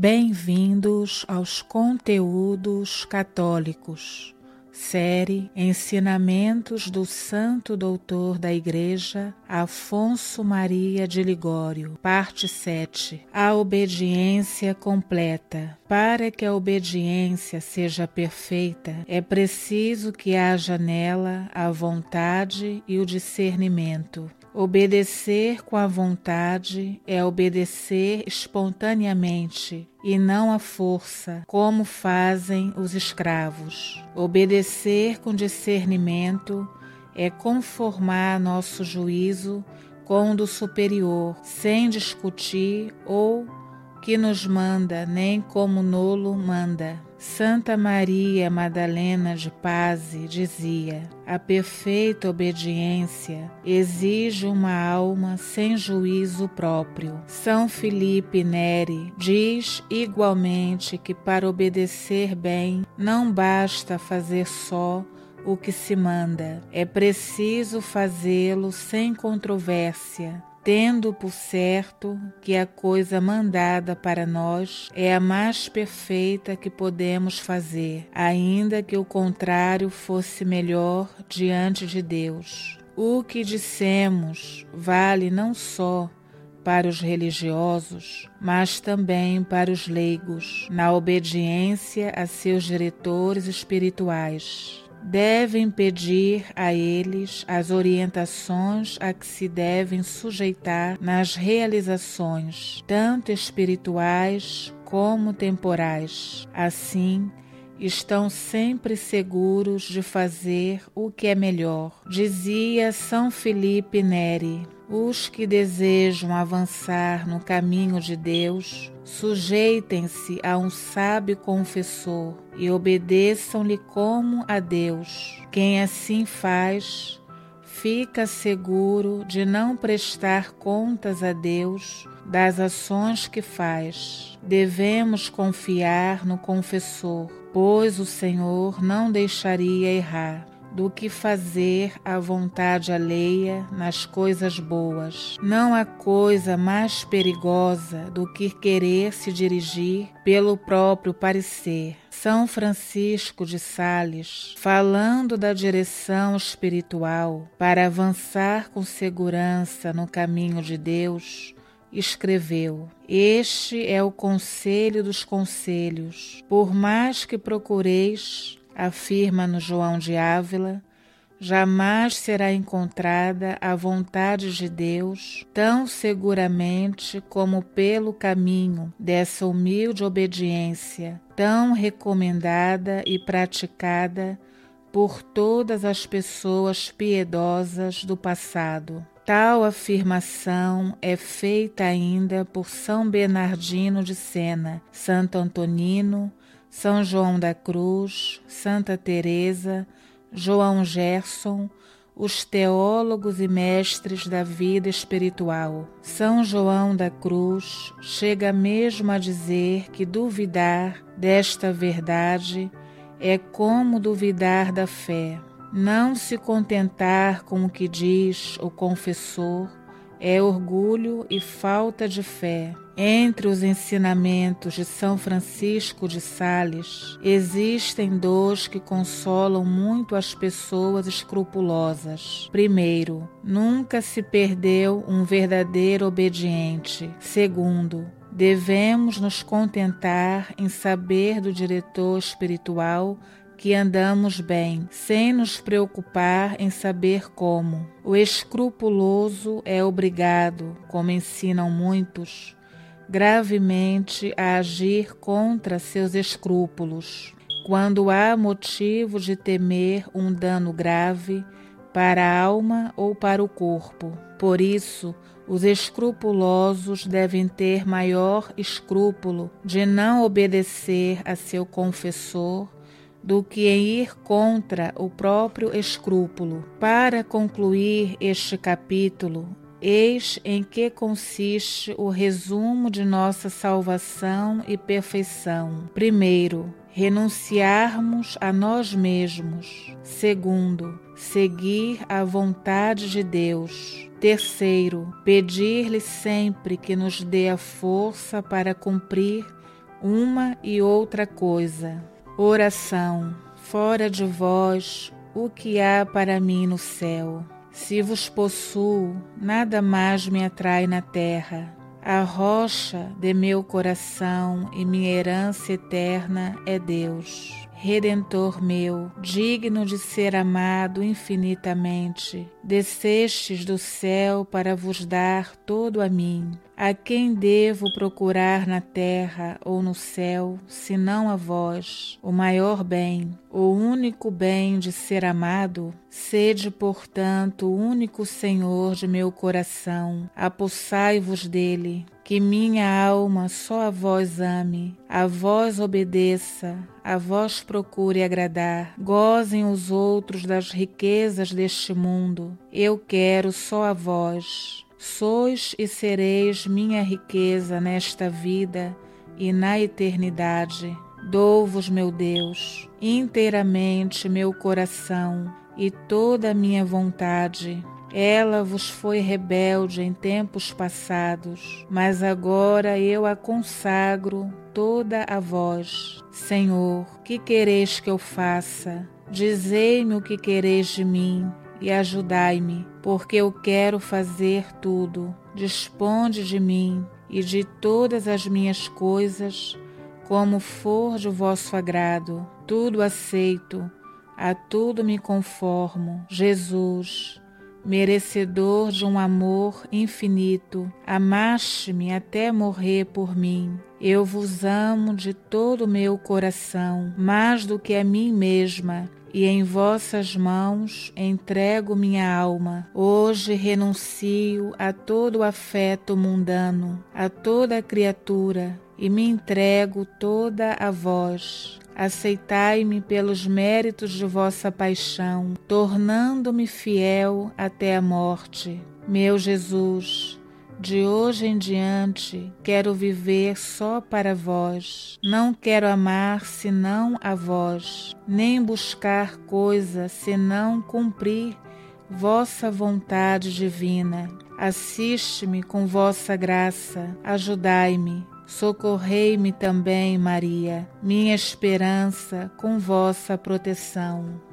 Bem-vindos aos conteúdos católicos. Série Ensinamentos do Santo Doutor da Igreja Afonso Maria de Ligório, parte 7. A obediência completa. Para que a obediência seja perfeita, é preciso que haja nela a vontade e o discernimento. Obedecer com a vontade é obedecer espontaneamente e não à força, como fazem os escravos. Obedecer com discernimento é conformar nosso juízo com o do superior, sem discutir ou que nos manda, nem como nolo manda. Santa Maria Madalena de Paz dizia: a perfeita obediência exige uma alma sem juízo próprio. São Felipe Neri diz igualmente que para obedecer bem não basta fazer só o que se manda, é preciso fazê-lo sem controvérsia tendo por certo que a coisa mandada para nós é a mais perfeita que podemos fazer, ainda que o contrário fosse melhor diante de Deus. O que dissemos vale não só para os religiosos, mas também para os leigos, na obediência a seus diretores espirituais devem pedir a eles as orientações a que se devem sujeitar nas realizações, tanto espirituais como temporais. Assim, estão sempre seguros de fazer o que é melhor. Dizia São Felipe Neri: os que desejam avançar no caminho de Deus, sujeitem-se a um sábio confessor e obedeçam-lhe como a Deus. Quem assim faz, fica seguro de não prestar contas a Deus das ações que faz. Devemos confiar no confessor, pois o Senhor não deixaria errar do que fazer a vontade alheia nas coisas boas. Não há coisa mais perigosa do que querer se dirigir pelo próprio parecer. São Francisco de Sales, falando da direção espiritual para avançar com segurança no caminho de Deus, escreveu: Este é o conselho dos conselhos. Por mais que procureis afirma no João de Ávila, jamais será encontrada a vontade de Deus tão seguramente como pelo caminho dessa humilde obediência, tão recomendada e praticada por todas as pessoas piedosas do passado. Tal afirmação é feita ainda por São Bernardino de Sena, Santo Antonino, são João da Cruz, Santa Teresa, João Gerson, os teólogos e mestres da vida espiritual. São João da Cruz chega mesmo a dizer que duvidar desta verdade é como duvidar da fé. Não se contentar com o que diz o confessor é orgulho e falta de fé. Entre os ensinamentos de São Francisco de Sales, existem dois que consolam muito as pessoas escrupulosas. Primeiro, nunca se perdeu um verdadeiro obediente. Segundo, devemos nos contentar em saber do diretor espiritual que andamos bem, sem nos preocupar em saber como. O escrupuloso é obrigado, como ensinam muitos, gravemente a agir contra seus escrúpulos. Quando há motivo de temer um dano grave para a alma ou para o corpo. Por isso, os escrupulosos devem ter maior escrúpulo de não obedecer a seu confessor do que em ir contra o próprio escrúpulo. Para concluir este capítulo, eis em que consiste o resumo de nossa salvação e perfeição. Primeiro, renunciarmos a nós mesmos. Segundo, seguir a vontade de Deus. Terceiro, pedir-lhe sempre que nos dê a força para cumprir uma e outra coisa. Oração: Fora de vós, o que há para mim no céu? Se vos possuo, nada mais me atrai na terra. A rocha de meu coração e minha herança eterna é Deus. Redentor meu, digno de ser amado infinitamente, descestes do céu para vos dar todo a mim. A quem devo procurar na terra ou no céu, senão a vós, o maior bem, o único bem de ser amado? Sede, portanto, o único Senhor de meu coração, apossai-vos dele, que minha alma só a vós ame, a vós obedeça, a vós procure agradar. Gozem os outros das riquezas deste mundo, eu quero só a vós. Sois e sereis minha riqueza nesta vida e na eternidade. Dou-vos, meu Deus, inteiramente meu coração e toda a minha vontade. Ela vos foi rebelde em tempos passados, mas agora eu a consagro toda a vós. Senhor, que quereis que eu faça? Dizei-me o que quereis de mim e ajudai-me, porque eu quero fazer tudo. Disponde de mim e de todas as minhas coisas, como for de vosso agrado. Tudo aceito, a tudo me conformo. Jesus, merecedor de um amor infinito, amaste-me até morrer por mim. Eu vos amo de todo o meu coração, mais do que a mim mesma e em vossas mãos entrego minha alma. Hoje renuncio a todo afeto mundano, a toda criatura, e me entrego toda a vós. Aceitai-me pelos méritos de vossa paixão, tornando-me fiel até a morte. Meu Jesus, de hoje em diante, quero viver só para vós. Não quero amar senão a vós, nem buscar coisa senão cumprir vossa vontade divina. Assiste-me com vossa graça, ajudai-me. Socorrei-me também, Maria, minha esperança, com vossa proteção.